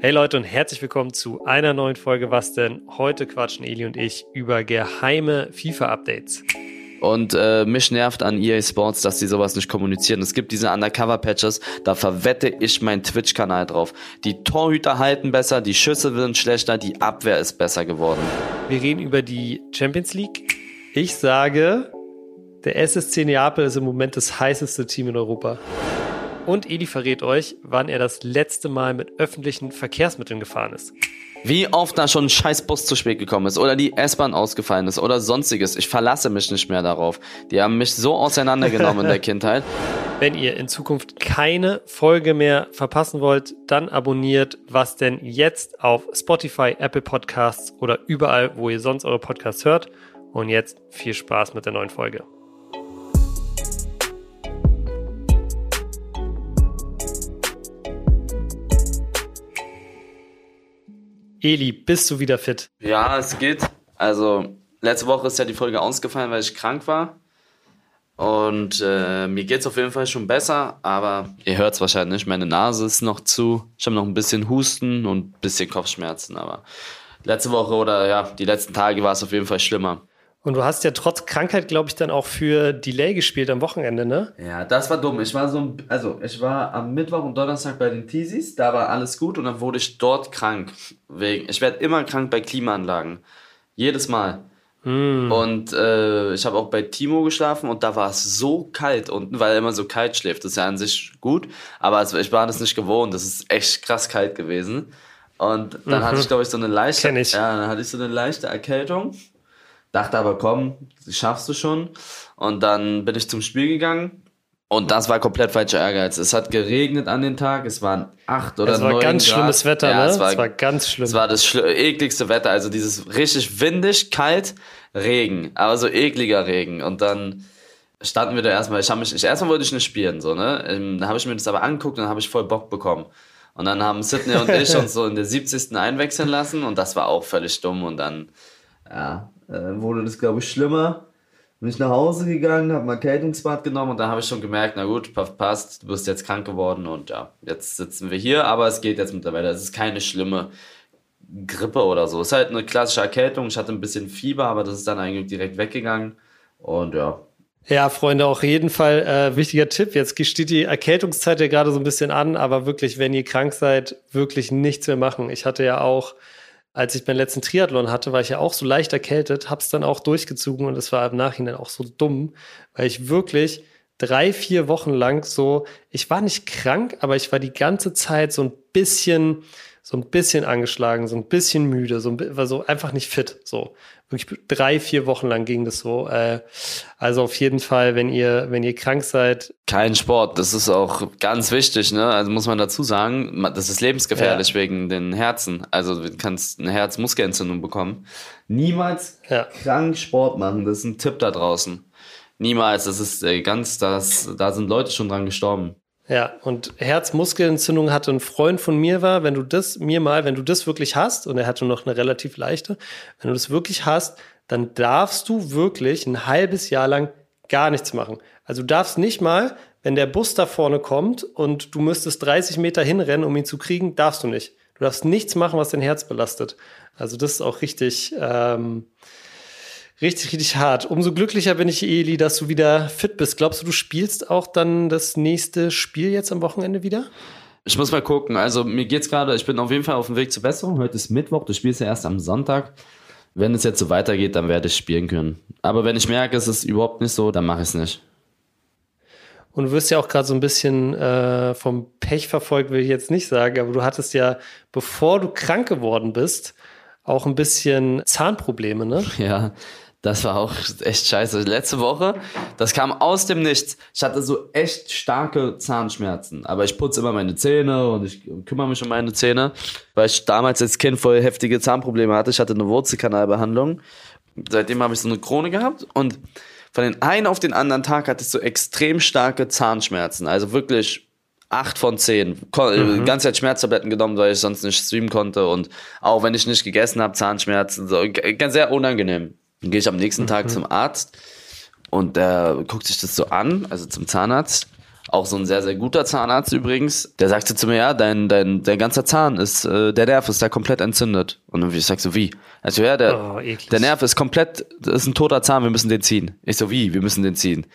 Hey Leute und herzlich willkommen zu einer neuen Folge Was denn? Heute quatschen Eli und ich über geheime FIFA-Updates. Und äh, mich nervt an EA Sports, dass die sowas nicht kommunizieren. Es gibt diese Undercover-Patches, da verwette ich meinen Twitch-Kanal drauf. Die Torhüter halten besser, die Schüsse sind schlechter, die Abwehr ist besser geworden. Wir reden über die Champions League. Ich sage, der SSC Neapel ist im Moment das heißeste Team in Europa. Und Eli verrät euch, wann er das letzte Mal mit öffentlichen Verkehrsmitteln gefahren ist. Wie oft da schon ein scheiß Bus zu spät gekommen ist oder die S-Bahn ausgefallen ist oder sonstiges. Ich verlasse mich nicht mehr darauf. Die haben mich so auseinandergenommen in der Kindheit. Wenn ihr in Zukunft keine Folge mehr verpassen wollt, dann abonniert was denn jetzt auf Spotify, Apple Podcasts oder überall, wo ihr sonst eure Podcasts hört. Und jetzt viel Spaß mit der neuen Folge. Eli, bist du wieder fit? Ja, es geht. Also, letzte Woche ist ja die Folge ausgefallen, weil ich krank war. Und äh, mir es auf jeden Fall schon besser, aber ihr hört es wahrscheinlich. Meine Nase ist noch zu. Ich habe noch ein bisschen Husten und ein bisschen Kopfschmerzen, aber letzte Woche oder ja, die letzten Tage war es auf jeden Fall schlimmer. Und du hast ja trotz Krankheit, glaube ich, dann auch für Delay gespielt am Wochenende, ne? Ja, das war dumm. Ich war so, also ich war am Mittwoch und Donnerstag bei den Teasies, da war alles gut und dann wurde ich dort krank. Wegen, ich werde immer krank bei Klimaanlagen. Jedes Mal. Mm. Und äh, ich habe auch bei Timo geschlafen und da war es so kalt unten, weil er immer so kalt schläft. Das ist ja an sich gut, aber ich war das nicht gewohnt. Das ist echt krass kalt gewesen. Und dann mhm. hatte ich, glaube ich, so eine leichte, ich. ja, dann hatte ich so eine leichte Erkältung Dachte aber, komm, schaffst du schon. Und dann bin ich zum Spiel gegangen. Und das war komplett falscher Ehrgeiz. Es hat geregnet an den Tag. Es waren acht oder neun Grad. Es war ganz Grad. schlimmes Wetter, ja, ne? Es war, es war ganz schlimm. Es war das ekligste Wetter. Also dieses richtig windig, kalt, Regen. Aber so ekliger Regen. Und dann standen wir da erstmal. Ich habe mich, ich, erstmal wollte ich nicht spielen, so, ne? Ähm, dann habe ich mir das aber angeguckt und dann habe ich voll Bock bekommen. Und dann haben Sidney und ich uns so in der 70. einwechseln lassen und das war auch völlig dumm. Und dann, ja, äh, wurde das, glaube ich, schlimmer. Bin ich nach Hause gegangen, habe mal Erkältungsbad genommen und dann habe ich schon gemerkt, na gut, passt, du bist jetzt krank geworden und ja, jetzt sitzen wir hier, aber es geht jetzt mittlerweile. Es ist keine schlimme Grippe oder so. Es ist halt eine klassische Erkältung. Ich hatte ein bisschen Fieber, aber das ist dann eigentlich direkt weggegangen und ja. Ja, Freunde, auch jeden Fall äh, wichtiger Tipp. Jetzt steht die Erkältungszeit ja gerade so ein bisschen an, aber wirklich, wenn ihr krank seid, wirklich nichts mehr machen. Ich hatte ja auch als ich meinen letzten Triathlon hatte, war ich ja auch so leicht erkältet, hab's dann auch durchgezogen und es war im Nachhinein auch so dumm, weil ich wirklich drei, vier Wochen lang so, ich war nicht krank, aber ich war die ganze Zeit so ein bisschen, so ein bisschen angeschlagen, so ein bisschen müde, so ein, so einfach nicht fit, so wirklich drei, vier Wochen lang ging das so. Äh, also auf jeden Fall, wenn ihr, wenn ihr krank seid. Kein Sport, das ist auch ganz wichtig, ne? Also muss man dazu sagen, das ist lebensgefährlich ja. wegen den Herzen. Also du kannst eine Herzmuskelentzündung bekommen. Niemals ja. krank Sport machen, das ist ein Tipp da draußen. Niemals, das ist äh, ganz, das, da sind Leute schon dran gestorben. Ja, und Herzmuskelentzündung hatte ein Freund von mir war, wenn du das mir mal, wenn du das wirklich hast, und er hatte noch eine relativ leichte, wenn du das wirklich hast, dann darfst du wirklich ein halbes Jahr lang gar nichts machen. Also du darfst nicht mal, wenn der Bus da vorne kommt und du müsstest 30 Meter hinrennen, um ihn zu kriegen, darfst du nicht. Du darfst nichts machen, was dein Herz belastet. Also das ist auch richtig, ähm, Richtig, richtig hart. Umso glücklicher bin ich, Eli, dass du wieder fit bist. Glaubst du, du spielst auch dann das nächste Spiel jetzt am Wochenende wieder? Ich muss mal gucken. Also mir geht's gerade, ich bin auf jeden Fall auf dem Weg zur Besserung. Heute ist Mittwoch, du spielst ja erst am Sonntag. Wenn es jetzt so weitergeht, dann werde ich spielen können. Aber wenn ich merke, es ist überhaupt nicht so, dann mache ich es nicht. Und du wirst ja auch gerade so ein bisschen äh, vom Pech verfolgt, will ich jetzt nicht sagen, aber du hattest ja, bevor du krank geworden bist, auch ein bisschen Zahnprobleme, ne? Ja, das war auch echt scheiße. Letzte Woche, das kam aus dem Nichts. Ich hatte so echt starke Zahnschmerzen. Aber ich putze immer meine Zähne und ich kümmere mich um meine Zähne, weil ich damals als Kind voll heftige Zahnprobleme hatte. Ich hatte eine Wurzelkanalbehandlung. Seitdem habe ich so eine Krone gehabt und von den einen auf den anderen Tag hatte ich so extrem starke Zahnschmerzen. Also wirklich acht von zehn. Mhm. Ganz Zeit Schmerztabletten genommen, weil ich sonst nicht streamen konnte und auch wenn ich nicht gegessen habe, Zahnschmerzen. So, sehr unangenehm. Dann gehe ich am nächsten Tag mhm. zum Arzt und der guckt sich das so an, also zum Zahnarzt. auch so ein sehr, sehr guter Zahnarzt übrigens, der sagte zu mir, ja, dein, dein, dein ganzer Zahn ist, äh, der Nerv ist da komplett entzündet. Und ich sag so, wie? Also ja, der, Oh, der Nerv ist komplett, das ist ein toter Zahn, wir müssen den ziehen. Ich so, wie? Wir müssen den ziehen.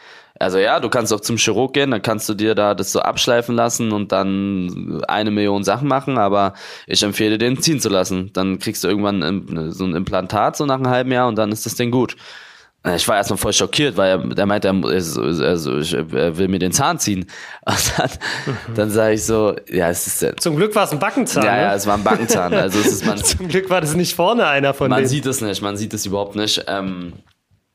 Also ja, du kannst auch zum Chirurg gehen, dann kannst du dir da das so abschleifen lassen und dann eine Million Sachen machen, aber ich empfehle den ziehen zu lassen. Dann kriegst du irgendwann so ein Implantat so nach einem halben Jahr und dann ist das Ding gut. Ich war erstmal voll schockiert, weil er, der meinte, er, also, er will mir den Zahn ziehen. Und dann, dann sage ich so, ja, es ist, ja, Zum Glück war es ein Backenzahn. ja, ne? es war ein Backenzahn. Also es ist, man, Zum Glück war das nicht vorne einer von man denen. sieht es nicht, man sieht es überhaupt nicht. Ähm,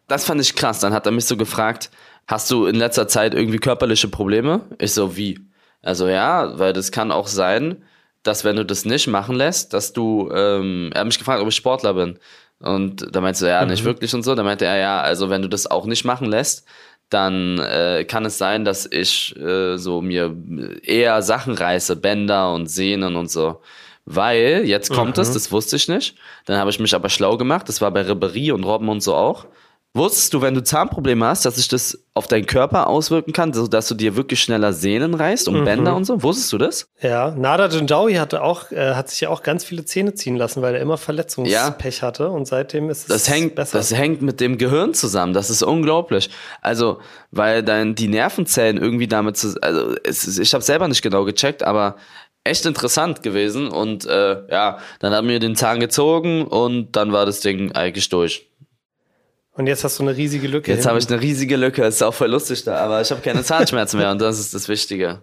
das fand ich krass. Dann hat er mich so gefragt, hast du in letzter Zeit irgendwie körperliche Probleme? Ich so, wie? Also ja, weil das kann auch sein, dass wenn du das nicht machen lässt, dass du, ähm, er hat mich gefragt, ob ich Sportler bin. Und da meinte er, ja, nicht wirklich und so. Da meinte er, ja, also wenn du das auch nicht machen lässt, dann äh, kann es sein, dass ich äh, so mir eher Sachen reiße, Bänder und Sehnen und so. Weil, jetzt kommt es, das wusste ich nicht. Dann habe ich mich aber schlau gemacht, das war bei Ribery und Robben und so auch. Wusstest du, wenn du Zahnprobleme hast, dass sich das auf deinen Körper auswirken kann, so dass du dir wirklich schneller Sehnen reißt und Bänder und so? Wusstest du das? Ja, Nada Jindawi hatte auch, äh, hat sich ja auch ganz viele Zähne ziehen lassen, weil er immer Verletzungspech hatte und seitdem ist es Das hängt, besser. das hängt mit dem Gehirn zusammen. Das ist unglaublich. Also, weil dann die Nervenzellen irgendwie damit zu, also es ich habe selber nicht genau gecheckt, aber echt interessant gewesen. Und äh, ja, dann haben wir den Zahn gezogen und dann war das Ding eigentlich durch. Und jetzt hast du eine riesige Lücke. Jetzt habe ich eine riesige Lücke. Ist auch voll lustig da, aber ich habe keine Zahnschmerzen mehr und das ist das Wichtige.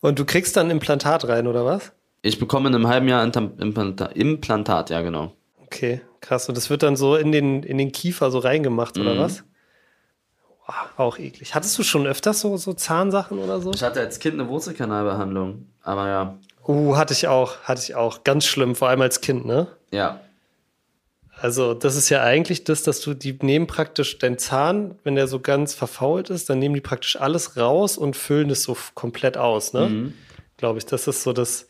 Und du kriegst dann ein Implantat rein, oder was? Ich bekomme in einem halben Jahr Implanta Implantat, ja genau. Okay, krass. Und das wird dann so in den, in den Kiefer so reingemacht, Mhm. oder was? Boah, auch eklig. Hattest du schon öfters so, so Zahnsachen oder so? Ich hatte als Kind eine Wurzelkanalbehandlung, aber ja, Uh, hatte ich auch, hatte ich auch. Ganz schlimm, vor allem als Kind, ne? ja, Also, das ist ja eigentlich das, dass du, die nehmen praktisch deinen Zahn, wenn der so ganz verfault ist, dann nehmen die praktisch alles raus und füllen das so komplett aus, ne? Mhm. Glaube ich. Das ist so das,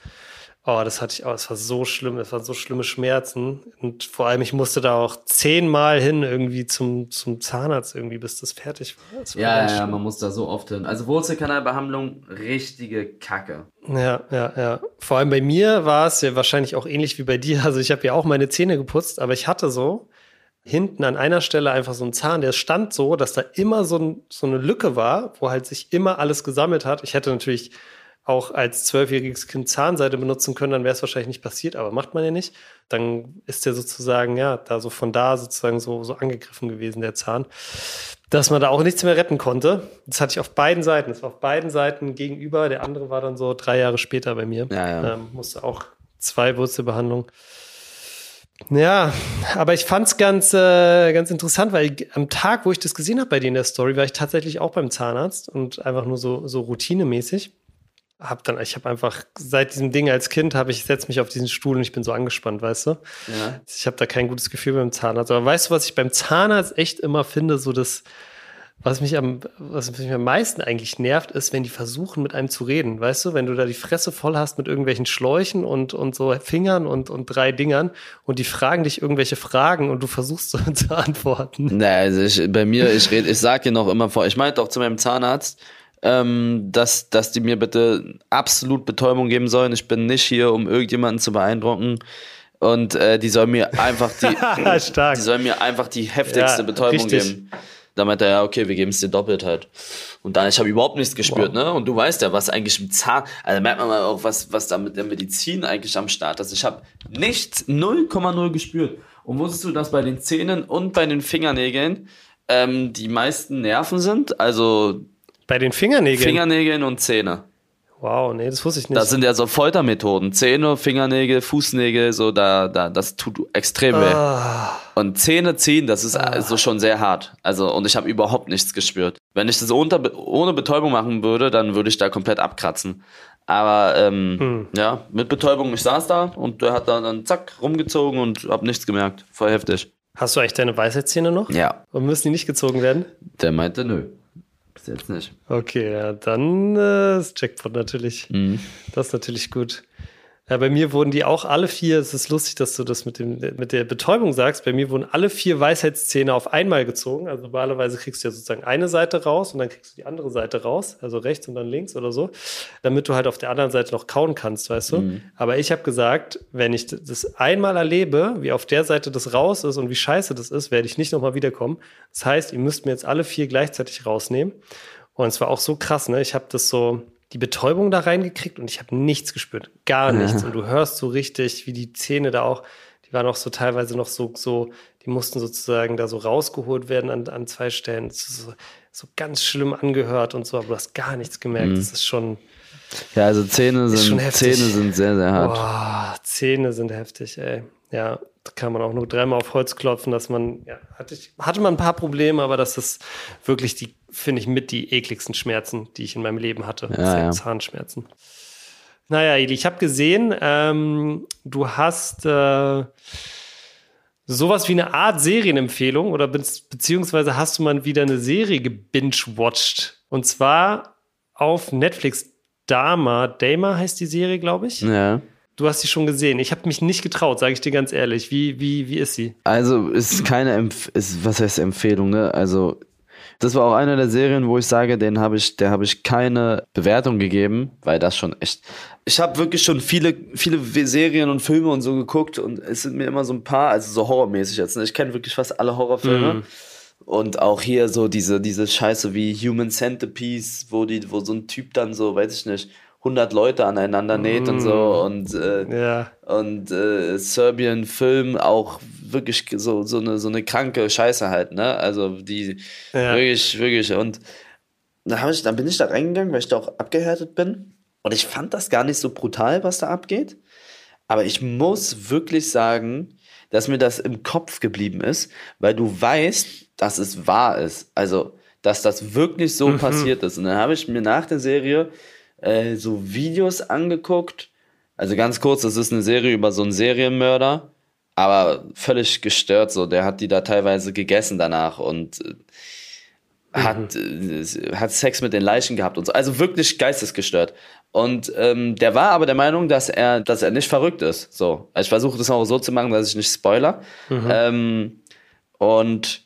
oh, das hatte ich auch, es war so schlimm, es waren so schlimme Schmerzen. Und vor allem, ich musste da auch zehnmal hin irgendwie zum, zum Zahnarzt irgendwie, bis das fertig war. Das war Ja, ja, ja, man muss da so oft hin. Also Wurzelkanalbehandlung, richtige Kacke. Ja, ja, ja. Vor allem bei mir war es ja wahrscheinlich auch ähnlich wie bei dir. Also ich habe ja auch meine Zähne geputzt, aber ich hatte so hinten an einer Stelle einfach so einen Zahn, der stand so, dass da immer so, ein, so eine Lücke war, wo halt sich immer alles gesammelt hat. Ich hätte natürlich auch als zwölfjähriges Kind Zahnseide benutzen können, dann wäre es wahrscheinlich nicht passiert, aber macht man ja nicht. Dann ist der sozusagen, ja, da so von da sozusagen so, so angegriffen gewesen, der Zahn dass man da auch nichts mehr retten konnte. Das hatte ich auf beiden Seiten. Das war auf beiden Seiten gegenüber. Der andere war dann so drei Jahre später bei mir. Ja, ja. Ähm, musste auch zwei Wurzelbehandlungen. Ja, aber ich fand es ganz, äh, ganz interessant, weil am Tag, wo ich das gesehen habe bei dir in der Story, war ich tatsächlich auch beim Zahnarzt und einfach nur so, so routinemäßig. Hab dann, ich habe einfach seit diesem Ding als Kind, habe ich setze mich auf diesen Stuhl und ich bin so angespannt, weißt du? Ja. Ich habe da kein gutes Gefühl beim Zahnarzt. Aber weißt du, was ich beim Zahnarzt echt immer finde, so das, was mich am, was mich am meisten eigentlich nervt, ist, wenn die versuchen, mit einem zu reden. Weißt du, wenn du da die Fresse voll hast mit irgendwelchen Schläuchen und, und so Fingern und, und drei Dingern und die fragen dich irgendwelche Fragen und du versuchst so zu antworten. Nee, also ich, bei mir, ich rede, ich sag dir noch immer vor, ich meinte auch zu meinem Zahnarzt, ähm, dass, dass die mir bitte absolut Betäubung geben sollen. Ich bin nicht hier, um irgendjemanden zu beeindrucken. Und äh, die sollen mir einfach die, Stark. die sollen mir einfach die heftigste Ja, Betäubung richtig. geben. Da meinte er, ja, okay, wir geben es dir doppelt halt. Und dann, ich habe überhaupt nichts gespürt, ne? Und du weißt ja, was eigentlich im Zahn, also merkt man mal auch, was, was da mit der Medizin eigentlich am Start ist. Ich habe nichts, 0,0 gespürt. Und wusstest du, dass bei den Zähnen und bei den Fingernägeln ähm, die meisten Nerven sind? Also Bei den Fingernägeln. Fingernägeln und Zähne. wow, nee, das wusste ich nicht. Das sind ja so Foltermethoden. Zähne, Fingernägel, Fußnägel, so da, da, das tut extrem weh. Ah, Und Zähne ziehen, das ist also schon sehr hart. Also, und ich habe überhaupt nichts gespürt. Wenn ich das unter, ohne Betäubung machen würde, dann würde ich da komplett abkratzen. Aber ähm, Hm. ja, mit Betäubung, ich saß da und der hat da dann zack rumgezogen und hab nichts gemerkt. Voll heftig. hast du eigentlich deine Weisheitszähne noch? Ja. Und müssen die nicht gezogen werden? Der meinte, nö. Bis jetzt nicht. Okay, ja, dann äh, ist Jackpot natürlich. Mhm. Das ist natürlich gut. Ja, bei mir wurden die auch alle vier, es ist lustig, dass du das mit, dem, mit der Betäubung sagst, bei mir wurden alle vier Weisheitszähne auf einmal gezogen. Also normalerweise kriegst du ja sozusagen eine Seite raus und dann kriegst du die andere Seite raus, also rechts und dann links oder so, damit du halt auf der anderen Seite noch kauen kannst, weißt du? Mhm. Aber ich habe gesagt, wenn ich das einmal erlebe, wie auf der Seite das raus ist und wie scheiße das ist, werde ich nicht nochmal wiederkommen. Das heißt, ihr müsst mir jetzt alle vier gleichzeitig rausnehmen. Und es war auch so krass, ne? Ich habe das so, die Betäubung da reingekriegt und ich habe nichts gespürt. Gar nichts. Und du hörst so richtig, wie die Zähne da auch, die waren auch so teilweise noch so, so, die mussten sozusagen da so rausgeholt werden an, an zwei Stellen. So, so ganz schlimm angehört und so, aber du hast gar nichts gemerkt. Mhm. Das ist schon. Ja, also Zähne sind, Zähne sind sehr, sehr hart. Boah, Zähne sind heftig, ey. Ja, da kann man auch nur dreimal auf Holz klopfen, dass man, ja, hatte, ich, hatte man ein paar Probleme, aber das ist wirklich die, finde ich, mit die ekligsten Schmerzen, die ich in meinem Leben hatte. Ja, ja. Zahnschmerzen. Naja, Eli, ich habe gesehen, ähm, du hast äh, sowas wie eine Art Serienempfehlung oder be beziehungsweise hast du mal wieder eine Serie gebingewatcht. Und zwar auf Netflix. Dama, Dama heißt die Serie, glaube ich. Ja. Du hast sie schon gesehen. Ich habe mich nicht getraut, sage ich dir ganz ehrlich. Wie, wie, wie ist sie? Also, ist keine Empf ist, was heißt Empfehlung, ne? Also, das war auch eine der Serien, wo ich sage, den habe ich, der habe ich keine Bewertung gegeben, weil das schon echt. Ich habe wirklich schon viele, viele Serien und Filme und so geguckt und es sind mir immer so ein paar, also so horrormäßig jetzt. Ne? Ich kenne wirklich fast alle Horrorfilme. Mm. Und auch hier so diese, diese Scheiße wie Human Centipede, wo die, wo so ein Typ dann so, weiß ich nicht, 100 Leute aneinander näht mm. und so mm. und äh, ja. und äh, Serbian Film auch wirklich so so eine so eine kranke Scheiße halt ne also die ja. wirklich wirklich und da habe ich dann bin ich da reingegangen weil ich da auch abgehärtet bin und ich fand das gar nicht so brutal was da abgeht aber ich muss wirklich sagen dass mir das im Kopf geblieben ist weil du weißt dass es wahr ist also dass das wirklich so mhm. passiert ist und dann habe ich mir nach der Serie äh, so Videos angeguckt. Also ganz kurz, das ist eine Serie über so einen Serienmörder, aber völlig gestört so. Der hat die da teilweise gegessen danach und äh, hat, mhm. äh, hat Sex mit den Leichen gehabt und so. Also wirklich geistesgestört. Und ähm, der war aber der Meinung, dass er, dass er nicht verrückt ist. So. Ich versuche das auch so zu machen, dass ich nicht spoiler. Mhm. Ähm, und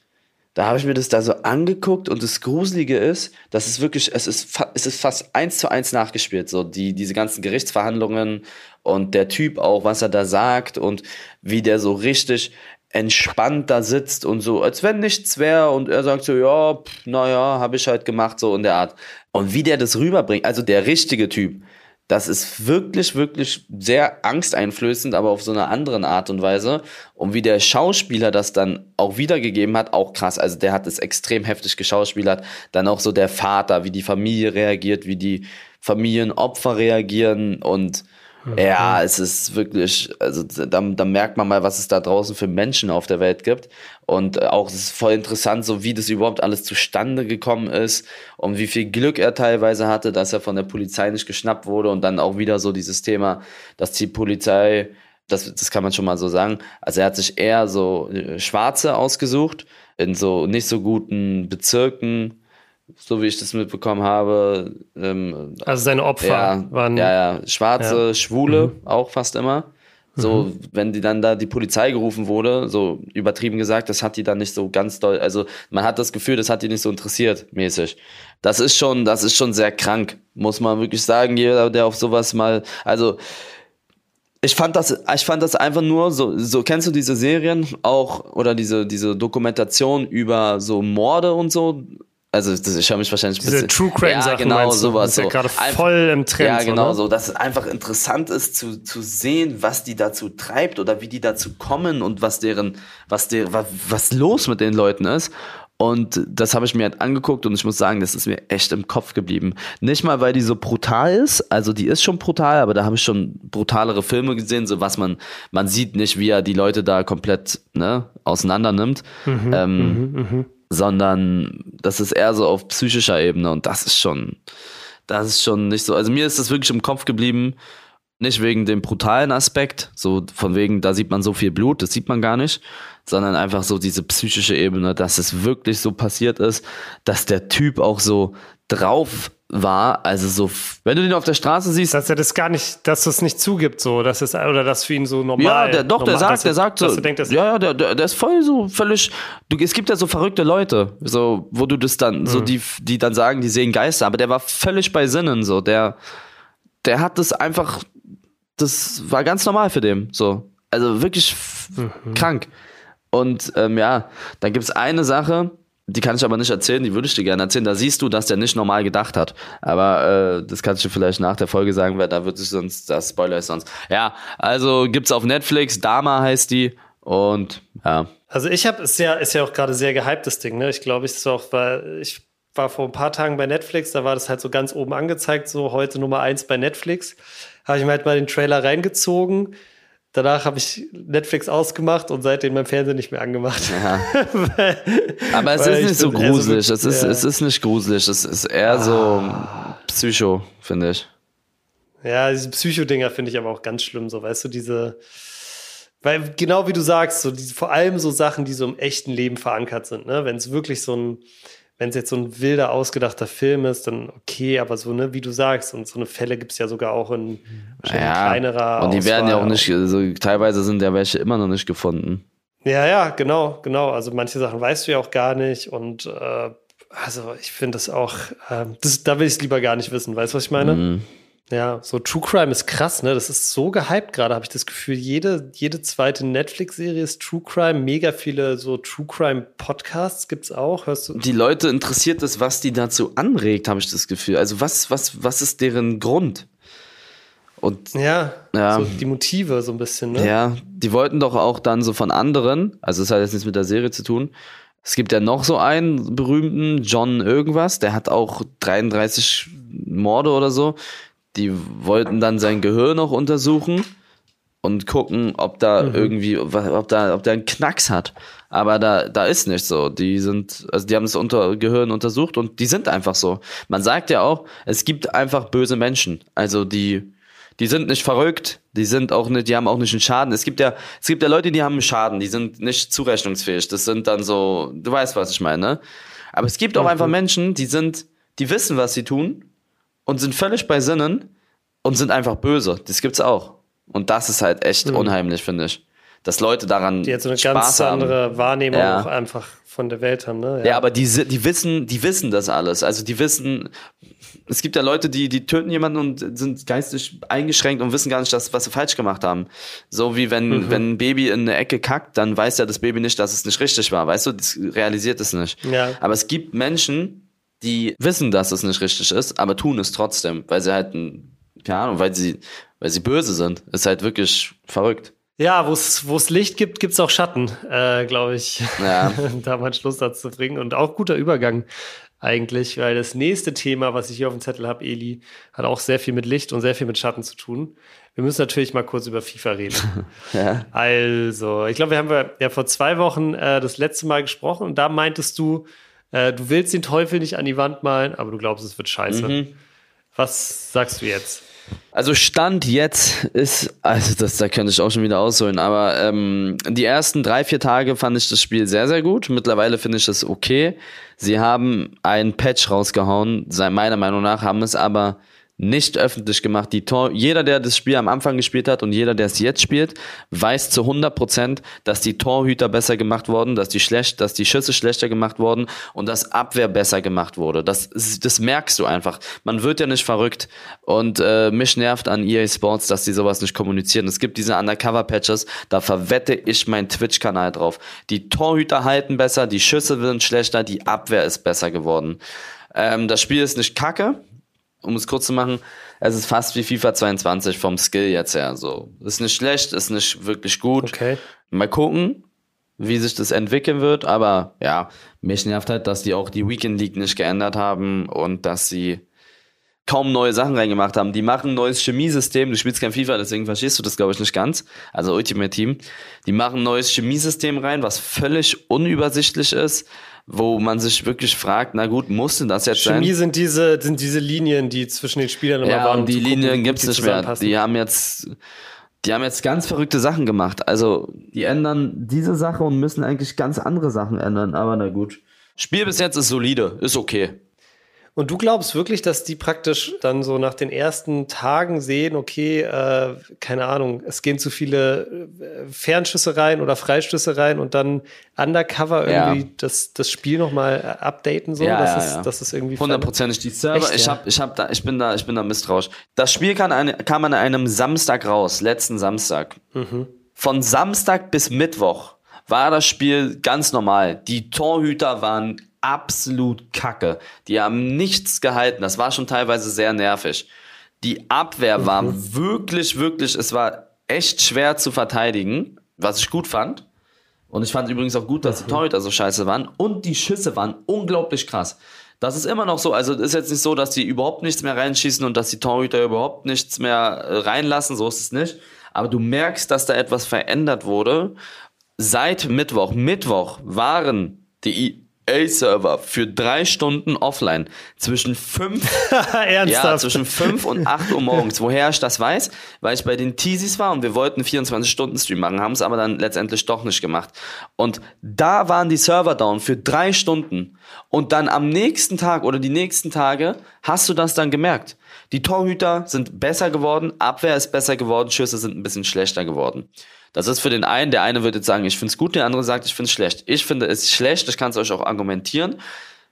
da habe ich mir das da so angeguckt und das Gruselige ist, dass es wirklich, es ist, es ist fast eins zu eins nachgespielt, so die, diese ganzen Gerichtsverhandlungen und der Typ auch, was er da sagt und wie der so richtig entspannt da sitzt und so, als wenn nichts wäre und er sagt so, ja, naja, habe ich halt gemacht, so in der Art. Und wie der das rüberbringt, also der richtige Typ, das ist wirklich, wirklich sehr angsteinflößend, aber auf so einer anderen Art und Weise. Und wie der Schauspieler das dann auch wiedergegeben hat, auch krass. Also der hat es extrem heftig geschauspielert. Dann auch so der Vater, wie die Familie reagiert, wie die Familienopfer reagieren und Mhm. Ja, es ist wirklich, also da, da merkt man mal, was es da draußen für Menschen auf der Welt gibt. Und äh, auch es ist voll interessant, so wie das überhaupt alles zustande gekommen ist und wie viel Glück er teilweise hatte, dass er von der Polizei nicht geschnappt wurde und dann auch wieder so dieses Thema, dass die Polizei, das, das kann man schon mal so sagen, also er hat sich eher so äh, Schwarze ausgesucht in so nicht so guten Bezirken so wie ich das mitbekommen habe. Ähm, also seine Opfer ja, waren. Ja, ja, Schwarze, ja. Schwule, mhm. auch fast immer. So, mhm. wenn die dann da die Polizei gerufen wurde, so übertrieben gesagt, das hat die dann nicht so ganz doll, also man hat das Gefühl, das hat die nicht so interessiert, mäßig. Das ist schon, das ist schon sehr krank, muss man wirklich sagen, jeder, der auf sowas mal, also, ich fand das, ich fand das einfach nur so, so kennst du diese Serien auch oder diese, diese Dokumentation über so Morde und so? Also das, ich habe mich wahrscheinlich Diese True Crime Sachen, ja, genau sowas. Ist ja gerade voll im Trend. Ja, genau oder? so, dass es einfach interessant ist zu, zu sehen, was die dazu treibt oder wie die dazu kommen und was deren, was der, was, was los mit den Leuten ist. Und das habe ich mir halt angeguckt und ich muss sagen, das ist mir echt im Kopf geblieben. Nicht mal, weil die so brutal ist, also die ist schon brutal, aber da habe ich schon brutalere Filme gesehen, so was man, man sieht nicht, wie er die Leute da komplett ne, auseinander nimmt. Mhm, ähm, mh, mh sondern das ist eher so auf psychischer Ebene und das ist schon, das ist schon nicht so. Also mir ist das wirklich im Kopf geblieben, nicht wegen dem brutalen Aspekt, so von wegen, da sieht man so viel Blut, das sieht man gar nicht, sondern einfach so diese psychische Ebene, dass es wirklich so passiert ist, dass der Typ auch so drauf war, also so, wenn du den auf der Straße siehst. Dass er das gar nicht, dass es nicht zugibt, so, dass es, oder dass für ihn so normal Ja, der, doch, der sagt, der sagt so. Denkt, ja, ja, der, der, der ist voll so völlig. Du, es gibt ja so verrückte Leute, so, wo du das dann, mhm. so die, die dann sagen, die sehen Geister, aber der war völlig bei Sinnen, so, der, der hat das einfach, das war ganz normal für den, so. Also wirklich mhm. krank. Und ähm, ja, dann gibt es eine Sache, die kann ich aber nicht erzählen, die würde ich dir gerne erzählen. Da siehst du, dass der nicht normal gedacht hat. Aber äh, das kannst du vielleicht nach der Folge sagen, weil da wird sich sonst, das Spoiler ist sonst. Ja, also gibt's auf Netflix, Dama heißt die. Und ja. Also ich habe, ist ja, ist ja auch gerade sehr gehyptes Ding, ne? Ich glaube, ich ist auch, weil ich war vor ein paar Tagen bei Netflix, da war das halt so ganz oben angezeigt, so heute Nummer eins bei Netflix. Habe ich mir halt mal den Trailer reingezogen Danach habe ich Netflix ausgemacht und seitdem mein Fernseher nicht mehr angemacht. Ja. weil, Aber es ist nicht so gruselig. So, es, ist, ja. es ist nicht gruselig. Es ist eher ah. so Psycho, finde ich. Ja, diese Psycho-Dinger finde ich aber auch ganz schlimm. So, weißt du, diese. Weil genau wie du sagst, so diese, vor allem so Sachen, die so im echten Leben verankert sind, ne? Wenn es wirklich so ein wenn es jetzt so ein wilder, ausgedachter Film ist, dann okay, aber so, ne, wie du sagst, und so eine Fälle gibt es ja sogar auch in ja, kleinerer. Und die Auswahl werden ja auch nicht, also teilweise sind ja welche immer noch nicht gefunden. Ja, ja, genau, genau. Also manche Sachen weißt du ja auch gar nicht und äh, also ich finde das auch, äh, das, da will ich es lieber gar nicht wissen, weißt du, was ich meine? Mhm. Ja, so True Crime ist krass, ne? Das ist so gehypt gerade, habe ich das Gefühl. Jede, jede zweite Netflix-Serie ist True Crime. Mega viele so True Crime-Podcasts gibt's auch. Hörst du? Die Leute interessiert es, was die dazu anregt, habe ich das Gefühl. Also was, was, was ist deren Grund? Und ja, ja, so die Motive so ein bisschen, ne? Ja, die wollten doch auch dann so von anderen, also es hat jetzt nichts mit der Serie zu tun. Es gibt ja noch so einen berühmten, John irgendwas, der hat auch 33 Morde oder so die wollten dann sein Gehirn noch untersuchen und gucken, ob da mhm. irgendwie, ob da, ob der einen Knacks hat. Aber da, da ist nicht so. Die sind, also die haben das unter, Gehirn untersucht und die sind einfach so. Man sagt ja auch, es gibt einfach böse Menschen. Also die, die sind nicht verrückt, die sind auch nicht, die haben auch nicht einen Schaden. Es gibt ja, es gibt ja Leute, die haben einen Schaden, die sind nicht zurechnungsfähig. Das sind dann so, du weißt, was ich meine. Ne? Aber es gibt auch einfach Menschen, die sind, die wissen, was sie tun und sind völlig bei Sinnen und sind einfach böse. Das gibt's auch. Und das ist halt echt mhm. unheimlich, finde ich. Dass Leute daran. Die jetzt so eine Spaß ganz haben. andere Wahrnehmung ja. auch einfach von der Welt haben, ne? Ja, ja aber die, die wissen, die wissen das alles. Also die wissen, es gibt ja Leute, die, die töten jemanden und sind geistig eingeschränkt und wissen gar nicht, dass, was sie falsch gemacht haben. So wie wenn, mhm. wenn ein Baby in eine Ecke kackt, dann weiß ja das Baby nicht, dass es nicht richtig war. Weißt du, das realisiert es nicht. Ja. Aber es gibt Menschen, die wissen, dass es nicht richtig ist, aber tun es trotzdem, weil sie halt, keine Ahnung, weil sie, weil sie böse sind. Ist halt wirklich verrückt. Ja, wo es Licht gibt, gibt es auch Schatten, äh, glaube ich. Ja. da mal einen Schlusssatz zu bringen. Und auch guter Übergang eigentlich, weil das nächste Thema, was ich hier auf dem Zettel habe, Eli, hat auch sehr viel mit Licht und sehr viel mit Schatten zu tun. Wir müssen natürlich mal kurz über FIFA reden. ja. Also, ich glaube, wir haben ja vor zwei Wochen äh, das letzte Mal gesprochen und da meintest du, äh, du willst den Teufel nicht an die Wand malen, aber du glaubst, es wird scheiße. Mhm. Was sagst du jetzt? Also Stand jetzt ist, also das, da könnte ich auch schon wieder ausholen, aber ähm, die ersten drei, vier Tage fand ich das Spiel sehr, sehr gut. Mittlerweile finde ich es okay. Sie haben einen Patch rausgehauen, meiner Meinung nach, haben es aber nicht öffentlich gemacht. Die Tor jeder, der das Spiel am Anfang gespielt hat und jeder, der es jetzt spielt, weiß zu 100 Prozent, dass die Torhüter besser gemacht wurden, dass die schlecht, dass die Schüsse schlechter gemacht wurden und dass Abwehr besser gemacht wurde. Das, das merkst du einfach. Man wird ja nicht verrückt und äh, mich nervt an EA Sports, dass die sowas nicht kommunizieren. Es gibt diese Undercover-Patches, da verwette ich meinen Twitch-Kanal drauf. Die Torhüter halten besser, die Schüsse sind schlechter, die Abwehr ist besser geworden. Ähm, das Spiel ist nicht kacke, um es kurz zu machen, es ist fast wie FIFA 22 vom Skill jetzt her. So, ist nicht schlecht, ist nicht wirklich gut. Okay. Mal gucken, wie sich das entwickeln wird. Aber ja, mich nervt halt, dass die auch die Weekend League nicht geändert haben und dass sie kaum neue Sachen reingemacht haben. Die machen ein neues Chemiesystem. Du spielst kein FIFA, deswegen verstehst du das, glaube ich, nicht ganz. Also Ultimate Team. Die machen ein neues Chemiesystem rein, was völlig unübersichtlich ist wo man sich wirklich fragt, na gut, musste das jetzt Chemie sein? Chemie sind diese, sind diese Linien, die zwischen den Spielern immer ja, waren. Und die Linien gibt es nicht mehr. Die haben jetzt, die haben jetzt ganz verrückte Sachen gemacht. Also, die ändern diese Sache und müssen eigentlich ganz andere Sachen ändern, aber na gut. Spiel bis jetzt ist solide, ist okay. Und du glaubst wirklich, dass die praktisch dann so nach den ersten Tagen sehen, okay, äh, keine Ahnung, es gehen zu viele äh, Fernschüsse rein oder Freistöße rein und dann undercover irgendwie ja. das, das Spiel nochmal äh, updaten, so, ja, dass, ja, es, ja. dass es irgendwie. Hundertprozentig die Server. Echt, ich, hab, ich, hab da, ich, bin da, ich bin da misstrauisch. Das Spiel kam, eine, kam an einem Samstag raus, letzten Samstag. Mhm. Von Samstag bis Mittwoch war das Spiel ganz normal. Die Torhüter waren absolut kacke. Die haben nichts gehalten. Das war schon teilweise sehr nervig. Die Abwehr war mhm. wirklich, wirklich, es war echt schwer zu verteidigen, was ich gut fand. Und ich fand übrigens auch gut, dass die mhm. Torhüter so scheiße waren. Und die Schüsse waren unglaublich krass. Das ist immer noch so. Also ist jetzt nicht so, dass die überhaupt nichts mehr reinschießen und dass die Torhüter überhaupt nichts mehr äh, reinlassen. So ist es nicht. Aber du merkst, dass da etwas verändert wurde. Seit Mittwoch. Mittwoch waren die EA-Server für drei Stunden offline. Zwischen fünf, ja, zwischen fünf und acht Uhr morgens. Woher ich das weiß? Weil ich bei den Teasies war und wir wollten 24-Stunden-Stream machen, haben es aber dann letztendlich doch nicht gemacht. Und da waren die Server down für drei Stunden. Und dann am nächsten Tag oder die nächsten Tage hast du das dann gemerkt. Die Torhüter sind besser geworden, Abwehr ist besser geworden, Schüsse sind ein bisschen schlechter geworden. Das ist für den einen, der eine wird jetzt sagen, ich finde es gut, der andere sagt, ich finde es schlecht. Ich finde es schlecht, ich kann es euch auch argumentieren.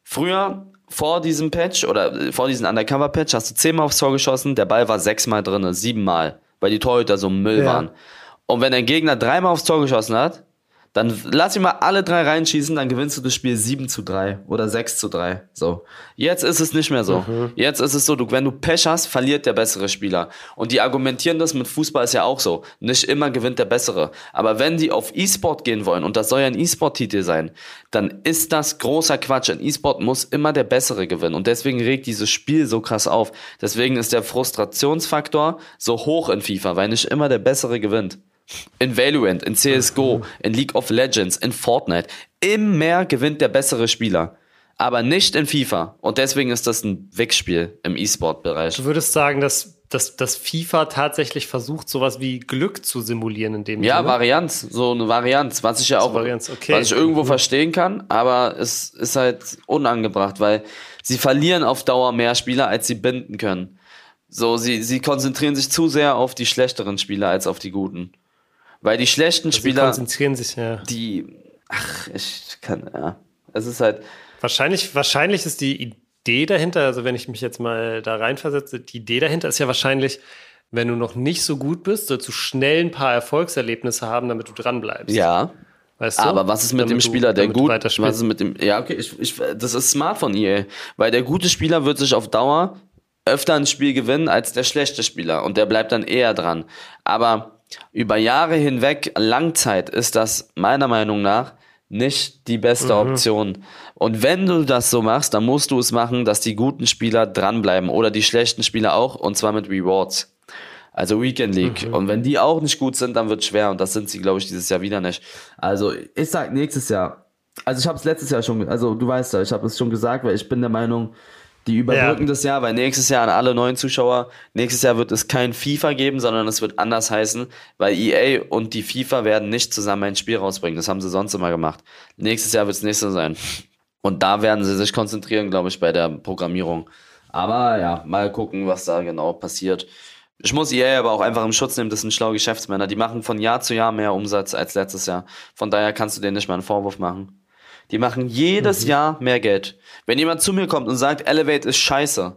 Früher, vor diesem Patch oder äh, vor diesem Undercover-Patch, hast du zehnmal aufs Tor geschossen, der Ball war sechsmal drin, siebenmal, weil die Torhüter so Müll ja. waren. Und wenn ein Gegner dreimal aufs Tor geschossen hat, dann lass ihn mal alle drei reinschießen, dann gewinnst du das Spiel 7 zu 3 oder 6 zu 3. So. Jetzt ist es nicht mehr so. Mhm. Jetzt ist es so, du, wenn du Pech hast, verliert der bessere Spieler. Und die argumentieren das mit Fußball ist ja auch so. Nicht immer gewinnt der bessere. Aber wenn die auf E-Sport gehen wollen, und das soll ja ein E-Sport-Titel sein, dann ist das großer Quatsch. Ein E-Sport muss immer der bessere gewinnen. Und deswegen regt dieses Spiel so krass auf. Deswegen ist der Frustrationsfaktor so hoch in FIFA, weil nicht immer der bessere gewinnt in Valorant, in CSGO, in League of Legends, in Fortnite. Immer gewinnt der bessere Spieler. Aber nicht in FIFA. Und deswegen ist das ein Wegspiel im E-Sport-Bereich. Du würdest sagen, dass, dass, dass FIFA tatsächlich versucht, sowas wie Glück zu simulieren in dem Ja, Sinne? Varianz, so eine Varianz, was ich ja auch, Varianz, okay. was ich irgendwo mhm. verstehen kann, aber es ist halt unangebracht, weil sie verlieren auf Dauer mehr Spieler, als sie binden können. So, sie, sie konzentrieren sich zu sehr auf die schlechteren Spieler als auf die guten. Weil die schlechten also Spieler. konzentrieren sich, ja. Die. Ach, ich kann, ja. Es ist halt. Wahrscheinlich, wahrscheinlich ist die Idee dahinter, also wenn ich mich jetzt mal da reinversetze, die Idee dahinter ist ja wahrscheinlich, wenn du noch nicht so gut bist, sollst du schnell ein paar Erfolgserlebnisse haben, damit du dranbleibst. Ja. Weißt du? Aber was ist mit damit dem Spieler, der gut, was ist mit dem, ja, okay, ich, ich, das ist smart von EA, weil der gute Spieler wird sich auf Dauer öfter ein Spiel gewinnen als der schlechte Spieler und der bleibt dann eher dran. Aber über Jahre hinweg, Langzeit, ist das meiner Meinung nach nicht die beste mhm. Option. Und wenn du das so machst, dann musst du es machen, dass die guten Spieler dranbleiben oder die schlechten Spieler auch, und zwar mit Rewards. Also Weekend League. Mhm. Und wenn die auch nicht gut sind, dann wird schwer. Und das sind sie, glaube ich, dieses Jahr wieder nicht. Also ich sag nächstes Jahr. Also ich habe es letztes Jahr schon, also du weißt ja, ich habe es schon gesagt, weil ich bin der Meinung, die überbrücken ja. das Jahr, weil nächstes Jahr an alle neuen Zuschauer, nächstes Jahr wird es kein FIFA geben, sondern es wird anders heißen, weil EA und die FIFA werden nicht zusammen ein Spiel rausbringen. Das haben sie sonst immer gemacht. Nächstes Jahr wird es nicht so sein. Und da werden sie sich konzentrieren, glaube ich, bei der Programmierung. Aber ja, mal gucken, was da genau passiert. Ich muss EA aber auch einfach im Schutz nehmen, das sind schlaue Geschäftsmänner. Die machen von Jahr zu Jahr mehr Umsatz als letztes Jahr. Von daher kannst du denen nicht mal einen Vorwurf machen. Die machen jedes mhm. Jahr mehr Geld. Wenn jemand zu mir kommt und sagt, Elevate ist scheiße,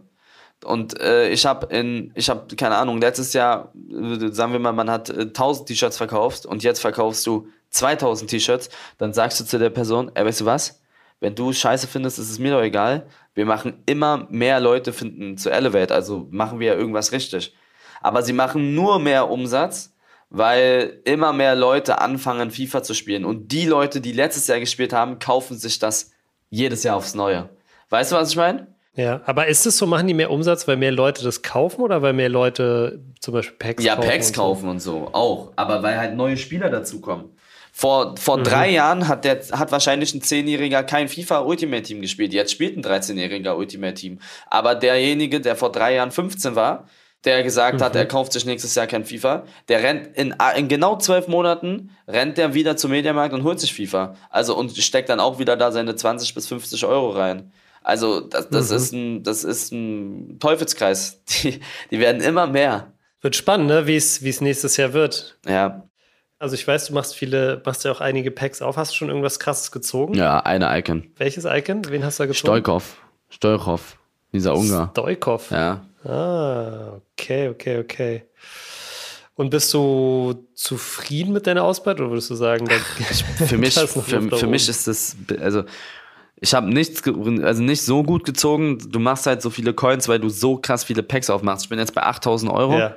und äh, ich habe in, ich habe keine Ahnung, letztes Jahr, äh, sagen wir mal, man hat äh, 1000 T-Shirts verkauft und jetzt verkaufst du 2000 T-Shirts, dann sagst du zu der Person, ey, weißt du was? Wenn du Scheiße findest, ist es mir doch egal. Wir machen immer mehr Leute finden zu Elevate, also machen wir ja irgendwas richtig. Aber sie machen nur mehr Umsatz, weil immer mehr Leute anfangen, FIFA zu spielen. Und die Leute, die letztes Jahr gespielt haben, kaufen sich das jedes Jahr aufs Neue. Weißt du, was ich meine? Ja, aber ist es so, machen die mehr Umsatz, weil mehr Leute das kaufen oder weil mehr Leute zum Beispiel Packs ja, kaufen? Ja, Packs und kaufen so? und so, auch. Aber weil halt neue Spieler dazukommen. Vor, vor mhm. drei Jahren hat, der, hat wahrscheinlich ein Zehnjähriger kein FIFA Ultimate Team gespielt. Jetzt spielt ein 13-jähriger Ultimate Team. Aber derjenige, der vor drei Jahren 15 war, der gesagt mhm. hat, er kauft sich nächstes Jahr kein FIFA. Der rennt in, in genau zwölf Monaten, rennt der wieder zum Mediamarkt und holt sich FIFA. Also und steckt dann auch wieder da seine 20 bis 50 Euro rein. Also das, das, mhm. ist, ein, das ist ein Teufelskreis. Die, die werden immer mehr. Wird spannend, ne? wie es nächstes Jahr wird. Ja. Also ich weiß, du machst viele, machst ja auch einige Packs auf. Hast du schon irgendwas krasses gezogen? Ja, eine Icon. Welches Icon? Wen hast du da gezogen? Stoikov. Stoikov. Dieser Ungar. Stoikov. Ja. Ah, okay, okay, okay. Und bist du zufrieden mit deiner Ausbeute oder würdest du sagen, für mich, für, für mich ist das, also ich habe nichts, also nicht so gut gezogen. Du machst halt so viele Coins, weil du so krass viele Packs aufmachst. Ich bin jetzt bei 8000 Euro. Ja.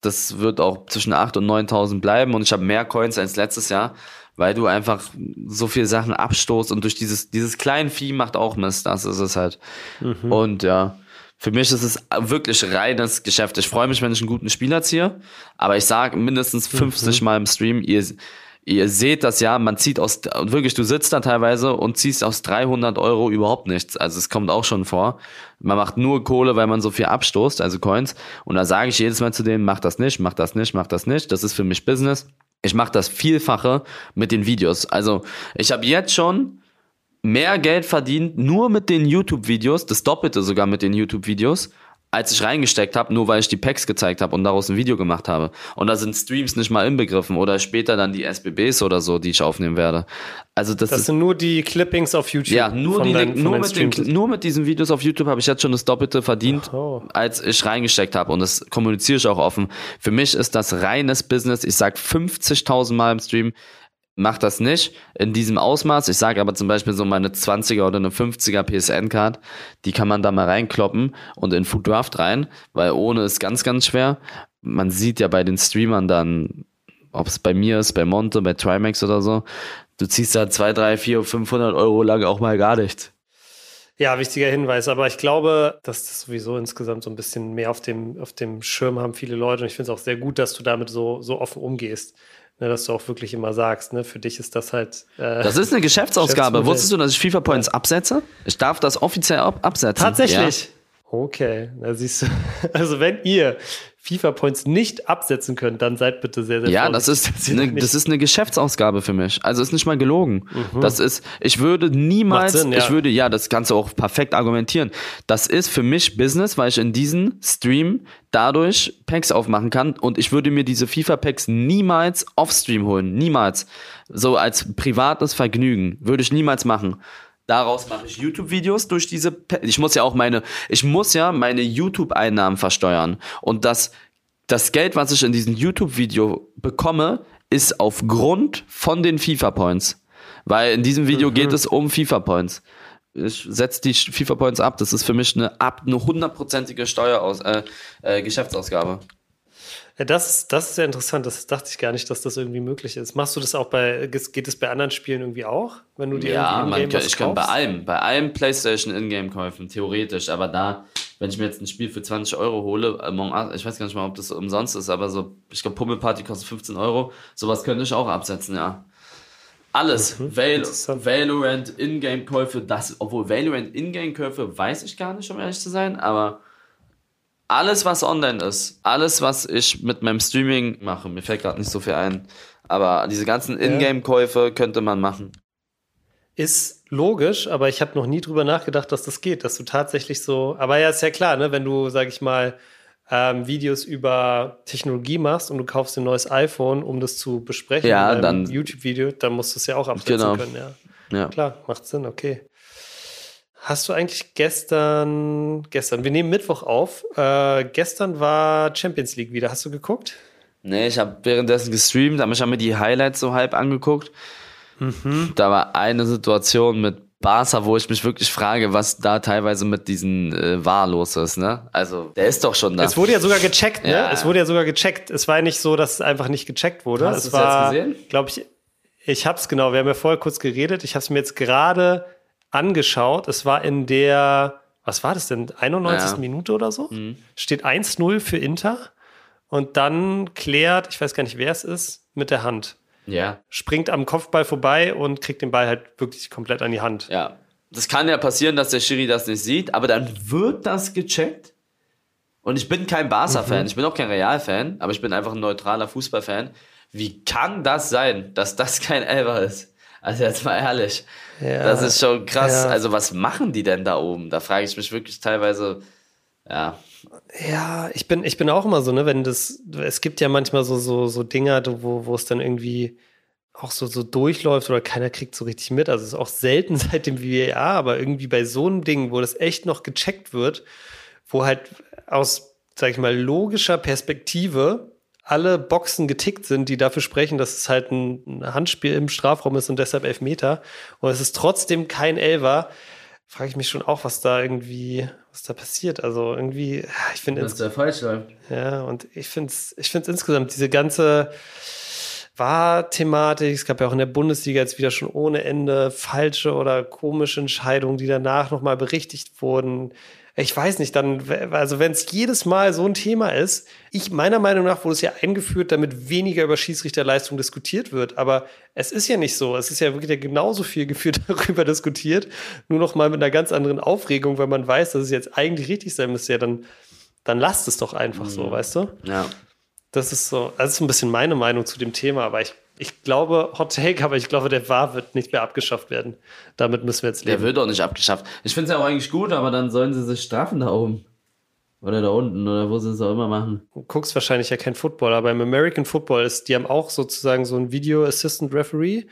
Das wird auch zwischen 8 und 9000 bleiben und ich habe mehr Coins als letztes Jahr, weil du einfach so viele Sachen abstoßt und durch dieses, dieses kleine Vieh macht auch Mist. Das ist es halt. Mhm. Und ja, für mich ist es wirklich reines Geschäft. Ich freue mich, wenn ich einen guten Spieler ziehe, aber ich sage mindestens 50 mhm. Mal im Stream, ihr, ihr seht das ja, man zieht aus, wirklich, du sitzt da teilweise und ziehst aus 300 Euro überhaupt nichts. Also es kommt auch schon vor. Man macht nur Kohle, weil man so viel abstoßt, also Coins. Und da sage ich jedes Mal zu denen, mach das nicht, mach das nicht, mach das nicht. Das ist für mich Business. Ich mache das Vielfache mit den Videos. Also ich habe jetzt schon mehr Geld verdient, nur mit den YouTube-Videos, das Doppelte sogar mit den YouTube-Videos, als ich reingesteckt habe, nur weil ich die Packs gezeigt habe und daraus ein Video gemacht habe. Und da sind Streams nicht mal inbegriffen oder später dann die SBBs oder so, die ich aufnehmen werde. Also das, das sind nur die Clippings auf YouTube. Ja, nur, die, deinen, nur, mit den, nur mit diesen Videos auf YouTube habe ich jetzt schon das Doppelte verdient, oh. als ich reingesteckt habe. Und das kommuniziere ich auch offen. Für mich ist das reines Business. Ich sag 50.000 Mal im Stream, mach das nicht in diesem Ausmaß. Ich sage aber zum Beispiel so meine 20er oder eine 50er PSN-Card, die kann man da mal reinkloppen und in Food Draft rein, weil ohne ist ganz, ganz schwer. Man sieht ja bei den Streamern dann, ob es bei mir ist, bei Monte, bei Trimax oder so, du ziehst da 2, 3, 4, 500 Euro lang auch mal gar nichts. Ja, wichtiger Hinweis. Aber ich glaube, dass das sowieso insgesamt so ein bisschen mehr auf dem, auf dem Schirm haben viele Leute. Und ich finde es auch sehr gut, dass du damit so, so offen umgehst. Ne, dass du auch wirklich immer sagst, ne, für dich ist das halt. Äh, das ist eine Geschäftsausgabe. Wusstest du, dass ich FIFA Points ja. absetze? Ich darf das offiziell ab absetzen. Tatsächlich. Ja. Okay, da siehst du. Also wenn ihr FIFA Points nicht absetzen könnt, dann seid bitte sehr, sehr Ja, das ist, eine, das ist eine Geschäftsausgabe für mich. Also ist nicht mal gelogen. Mhm. Das ist, ich würde niemals, Sinn, ja. ich würde, ja, das du auch perfekt argumentieren. Das ist für mich Business, weil ich in diesen Stream dadurch Packs aufmachen kann und ich würde mir diese FIFA Packs niemals off-Stream holen. Niemals. So als privates Vergnügen. Würde ich niemals machen. Daraus mache ich YouTube-Videos durch diese. Pe ich muss ja auch meine, ich muss ja meine YouTube-Einnahmen versteuern. Und das, das Geld, was ich in diesem YouTube-Video bekomme, ist aufgrund von den FIFA-Points. Weil in diesem Video mhm. geht es um FIFA-Points. Ich setze die FIFA-Points ab. Das ist für mich eine ab eine hundertprozentige Steueraus äh, äh, Geschäftsausgabe. Ja, das, das ist sehr interessant. Das dachte ich gar nicht, dass das irgendwie möglich ist. Machst du das auch bei, geht es bei anderen Spielen irgendwie auch? Wenn du dir ja, man kann, ich kann bei allem, bei allem PlayStation Ingame kaufen, theoretisch. Aber da, wenn ich mir jetzt ein Spiel für 20 Euro hole, ich weiß gar nicht mal, ob das umsonst ist, aber so, ich glaube, Pummelparty kostet 15 Euro. Sowas könnte ich auch absetzen, ja. Alles. Mhm, Val Valorant Ingame-Käufe, das, obwohl Valorant Ingame-Käufe weiß ich gar nicht, um ehrlich zu sein, aber alles, was online ist, alles, was ich mit meinem Streaming mache, mir fällt gerade nicht so viel ein, aber diese ganzen Ingame-Käufe könnte man machen. Ist logisch, aber ich habe noch nie drüber nachgedacht, dass das geht, dass du tatsächlich so, aber ja, ist ja klar, ne, wenn du, sag ich mal, ähm, Videos über Technologie machst und du kaufst ein neues iPhone, um das zu besprechen, ja, dann YouTube-Video, dann musst du es ja auch absetzen genau. können, ja. ja. Klar, macht Sinn, okay. Hast du eigentlich gestern, gestern, wir nehmen Mittwoch auf, äh, gestern war Champions League wieder. Hast du geguckt? Nee, ich habe währenddessen gestreamt, aber ich habe mir die Highlights so halb angeguckt. Mhm. Da war eine Situation mit Barca, wo ich mich wirklich frage, was da teilweise mit diesen äh, war los ist, ne? Also, der ist doch schon da. Es wurde ja sogar gecheckt, ne? Ja. Es wurde ja sogar gecheckt. Es war ja nicht so, dass es einfach nicht gecheckt wurde. Hast es war, jetzt gesehen? glaube ich, ich hab's genau. Wir haben ja vorher kurz geredet. Ich habe es mir jetzt gerade angeschaut. Es war in der, was war das denn, 91. Ja. Minute oder so? Mhm. Steht 1-0 für Inter. Und dann klärt, ich weiß gar nicht, wer es ist, mit der Hand. Ja. Springt am Kopfball vorbei und kriegt den Ball halt wirklich komplett an die Hand. Ja. Das kann ja passieren, dass der Schiri das nicht sieht, aber dann wird das gecheckt. Und ich bin kein Barca-Fan, mhm. ich bin auch kein Real-Fan, aber ich bin einfach ein neutraler Fußball-Fan. Wie kann das sein, dass das kein Elfer ist? Also jetzt mal ehrlich, ja, das ist schon krass. Ja. Also was machen die denn da oben? Da frage ich mich wirklich teilweise, ja. Ja, ich bin, ich bin auch immer so, ne, wenn das, es gibt ja manchmal so, so, so Dinger, wo, wo es dann irgendwie auch so, so durchläuft oder keiner kriegt so richtig mit. Also es ist auch selten seit dem VAR, aber irgendwie bei so einem Ding, wo das echt noch gecheckt wird, wo halt aus, sag ich mal, logischer Perspektive alle Boxen getickt sind, die dafür sprechen, dass es halt ein Handspiel im Strafraum ist und deshalb Elfmeter. Und es ist trotzdem kein Elfer. Frage ich mich schon auch, was da irgendwie, was da passiert. Also irgendwie, ich finde. Was da falsch läuft. Ja, und ich finde es ich find's insgesamt, diese ganze War-Thematik, es gab ja auch in der Bundesliga jetzt wieder schon ohne Ende falsche oder komische Entscheidungen, die danach nochmal berichtigt wurden ich weiß nicht, dann, also wenn es jedes Mal so ein Thema ist, ich meiner Meinung nach wurde es ja eingeführt, damit weniger über Schiedsrichterleistung diskutiert wird. Aber es ist ja nicht so. Es ist ja wirklich genauso viel geführt darüber diskutiert, nur noch mal mit einer ganz anderen Aufregung, weil man weiß, dass es jetzt eigentlich richtig sein müsste. Ja, dann, dann lasst es doch einfach mhm. so, weißt du? Ja. Das ist so, das ist ein bisschen meine Meinung zu dem Thema, aber ich ich glaube, Hot Take, aber ich glaube, der war wird nicht mehr abgeschafft werden. Damit müssen wir jetzt leben. Der wird auch nicht abgeschafft. Ich finde es ja auch eigentlich gut, aber dann sollen sie sich strafen da oben. Oder da unten, oder wo sie es auch immer machen. Du guckst wahrscheinlich ja kein Football, aber im American Football ist, die haben auch sozusagen so ein Video Assistant Referee.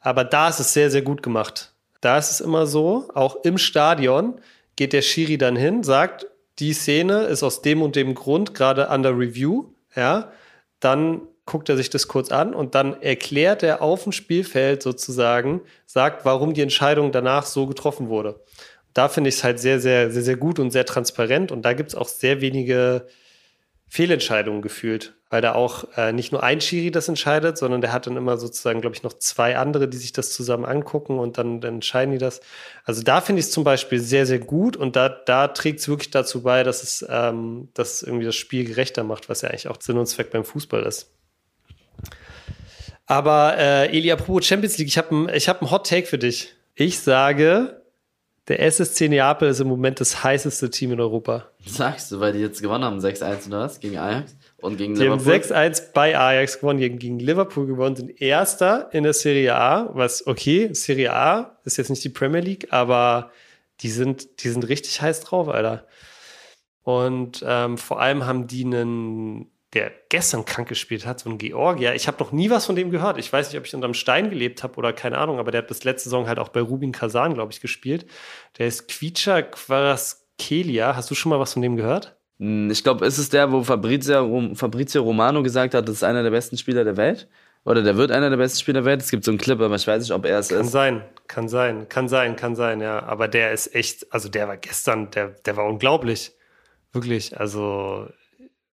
Aber da ist es sehr, sehr gut gemacht. Da ist es immer so, auch im Stadion geht der Schiri dann hin, sagt, die Szene ist aus dem und dem Grund gerade under Review, ja, dann guckt er sich das kurz an und dann erklärt er auf dem Spielfeld sozusagen, sagt, warum die Entscheidung danach so getroffen wurde. Da finde ich es halt sehr, sehr, sehr, sehr gut und sehr transparent und da gibt es auch sehr wenige Fehlentscheidungen gefühlt, weil da auch äh, nicht nur ein Schiri das entscheidet, sondern der hat dann immer sozusagen, glaube ich, noch zwei andere, die sich das zusammen angucken und dann, dann entscheiden die das. Also da finde ich es zum Beispiel sehr, sehr gut und da, da trägt es wirklich dazu bei, dass es, ähm, dass es irgendwie das Spiel gerechter macht, was ja eigentlich auch Sinn und Zweck beim Fußball ist. Aber äh, Eli, apropos Champions League, ich habe ich hab einen Hot Take für dich. Ich sage, der SSC Neapel ist im Moment das heißeste Team in Europa. Sagst du, weil die jetzt gewonnen haben, 6-1 oder was? Gegen Ajax und gegen die Liverpool? Die haben 6-1 bei Ajax gewonnen, gegen, gegen Liverpool gewonnen, sind Erster in der Serie A, was okay, Serie A ist jetzt nicht die Premier League, aber die sind, die sind richtig heiß drauf, Alter. Und ähm, vor allem haben die einen der gestern krank gespielt hat, so ein Georgier. Ich habe noch nie was von dem gehört. Ich weiß nicht, ob ich unterm Stein gelebt habe oder keine Ahnung, aber der hat bis letzte Saison halt auch bei Rubin Kazan, glaube ich, gespielt. Der ist Quicha Quaraskelia. Hast du schon mal was von dem gehört? Hm, ich glaube, ist es der, wo Fabrizio, Fabrizio Romano gesagt hat, das ist einer der besten Spieler der Welt? Oder der wird einer der besten Spieler der Welt? Es gibt so einen Clip, aber ich weiß nicht, ob er es kann ist. Kann sein, kann sein, kann sein, kann sein, ja. Aber der ist echt, also der war gestern, der, der war unglaublich. Wirklich, also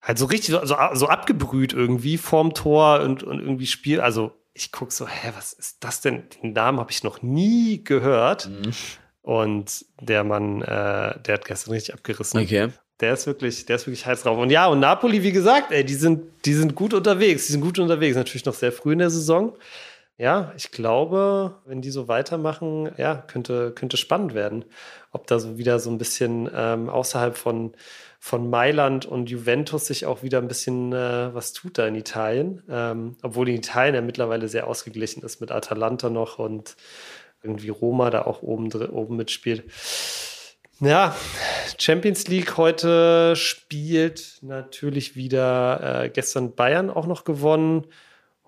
halt so richtig, so, so abgebrüht irgendwie vorm Tor und, und irgendwie Spiel. Also ich gucke so, hä, was ist das denn? Den Namen habe ich noch nie gehört. Mhm. Und der Mann, äh, der hat gestern richtig abgerissen. Okay. Der ist wirklich, der ist wirklich heiß drauf. Und ja, und Napoli, wie gesagt, ey, die sind, die sind gut unterwegs. Die sind gut unterwegs. Natürlich noch sehr früh in der Saison. Ja, ich glaube, wenn die so weitermachen, ja, könnte, könnte spannend werden. Ob da so wieder so ein bisschen ähm, außerhalb von von Mailand und Juventus sich auch wieder ein bisschen äh, was tut da in Italien. Ähm, obwohl in Italien ja mittlerweile sehr ausgeglichen ist mit Atalanta noch und irgendwie Roma da auch oben, oben mitspielt. Ja, Champions League heute spielt natürlich wieder äh, gestern Bayern auch noch gewonnen.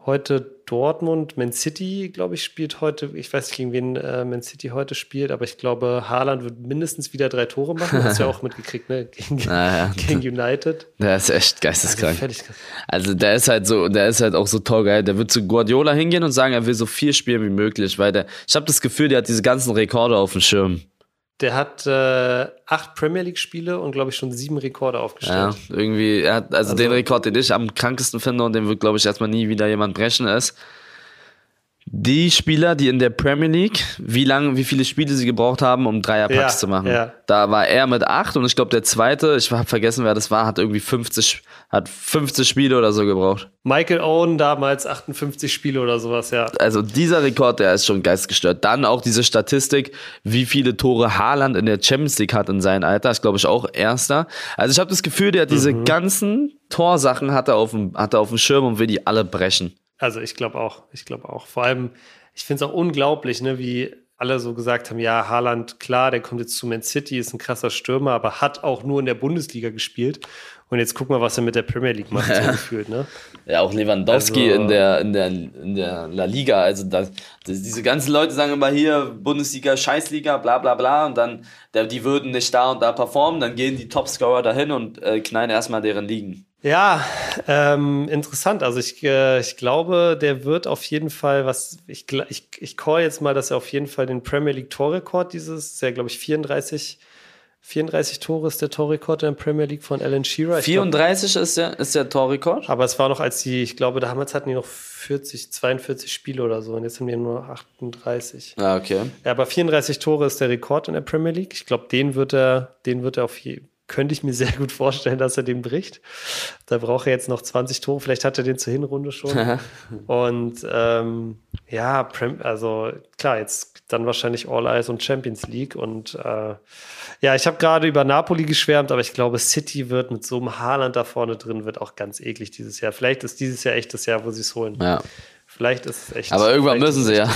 Heute Dortmund, Man City, glaube ich, spielt heute. Ich weiß nicht, gegen wen äh, Man City heute spielt, aber ich glaube, Haaland wird mindestens wieder drei Tore machen. Hast du ja auch mitgekriegt, ne? Gegen, naja. gegen United. Der ist echt geisteskrank. Also, also, der ist halt so, der ist halt auch so toll geil. Der wird zu Guardiola hingehen und sagen, er will so viel spielen wie möglich, weil der, ich habe das Gefühl, der hat diese ganzen Rekorde auf dem Schirm. Der hat äh, acht Premier League-Spiele und, glaube ich, schon sieben Rekorde aufgestellt. Ja, irgendwie, er hat, also, also den Rekord, den ich am krankesten finde und den wird, glaube ich, erstmal nie wieder jemand brechen, ist, die Spieler, die in der Premier League, wie lange, wie viele Spiele sie gebraucht haben, um Dreierpacks ja, zu machen. Ja. Da war er mit acht und ich glaube der zweite, ich habe vergessen, wer das war, hat irgendwie 50, hat 50 Spiele oder so gebraucht. Michael Owen damals 58 Spiele oder sowas, ja. Also dieser Rekord, der ist schon geistgestört. Dann auch diese Statistik, wie viele Tore Haaland in der Champions League hat in seinem Alter, ist glaube ich auch erster. Also ich habe das Gefühl, der hat diese mhm. ganzen Torsachen hat er auf dem, hat er auf dem Schirm und will die alle brechen. Also ich glaube auch, ich glaube auch. Vor allem, ich finde es auch unglaublich, ne, wie alle so gesagt haben, ja, Haaland, klar, der kommt jetzt zu Man City, ist ein krasser Stürmer, aber hat auch nur in der Bundesliga gespielt. Und jetzt guck mal, was er mit der Premier League macht, so gefühlt, ne? Ja, auch Lewandowski also, in, der, in, der, in der La Liga. Also das, das, diese ganzen Leute sagen immer hier, Bundesliga, Scheißliga, bla bla bla. Und dann, der, die würden nicht da und da performen, dann gehen die Topscorer dahin und äh, knallen erstmal deren Ligen. Ja, ähm, interessant. Also ich, äh, ich glaube, der wird auf jeden Fall, was ich, ich, ich call jetzt mal, dass er auf jeden Fall den Premier League Torrekord dieses, ist ja glaube ich 34, 34 Tore ist der Torrekord in der Premier League von Alan Shearer. Ich 34 glaub, ist, der, ist der Torrekord? Aber es war noch als die, ich glaube, damals hatten die noch 40, 42 Spiele oder so und jetzt haben die nur 38. Ah, okay. Ja, aber 34 Tore ist der Rekord in der Premier League. Ich glaube, den wird er, den wird er auf jeden könnte ich mir sehr gut vorstellen, dass er den bricht. Da braucht er jetzt noch 20 Tore. Vielleicht hat er den zur Hinrunde schon. und ähm, ja, also klar, jetzt dann wahrscheinlich All Eyes und Champions League. Und äh, ja, ich habe gerade über Napoli geschwärmt, aber ich glaube, City wird mit so einem Haaland da vorne drin, wird auch ganz eklig dieses Jahr. Vielleicht ist dieses Jahr echt das Jahr, wo sie es holen. Ja. Vielleicht ist es echt. Aber irgendwann müssen sie ja.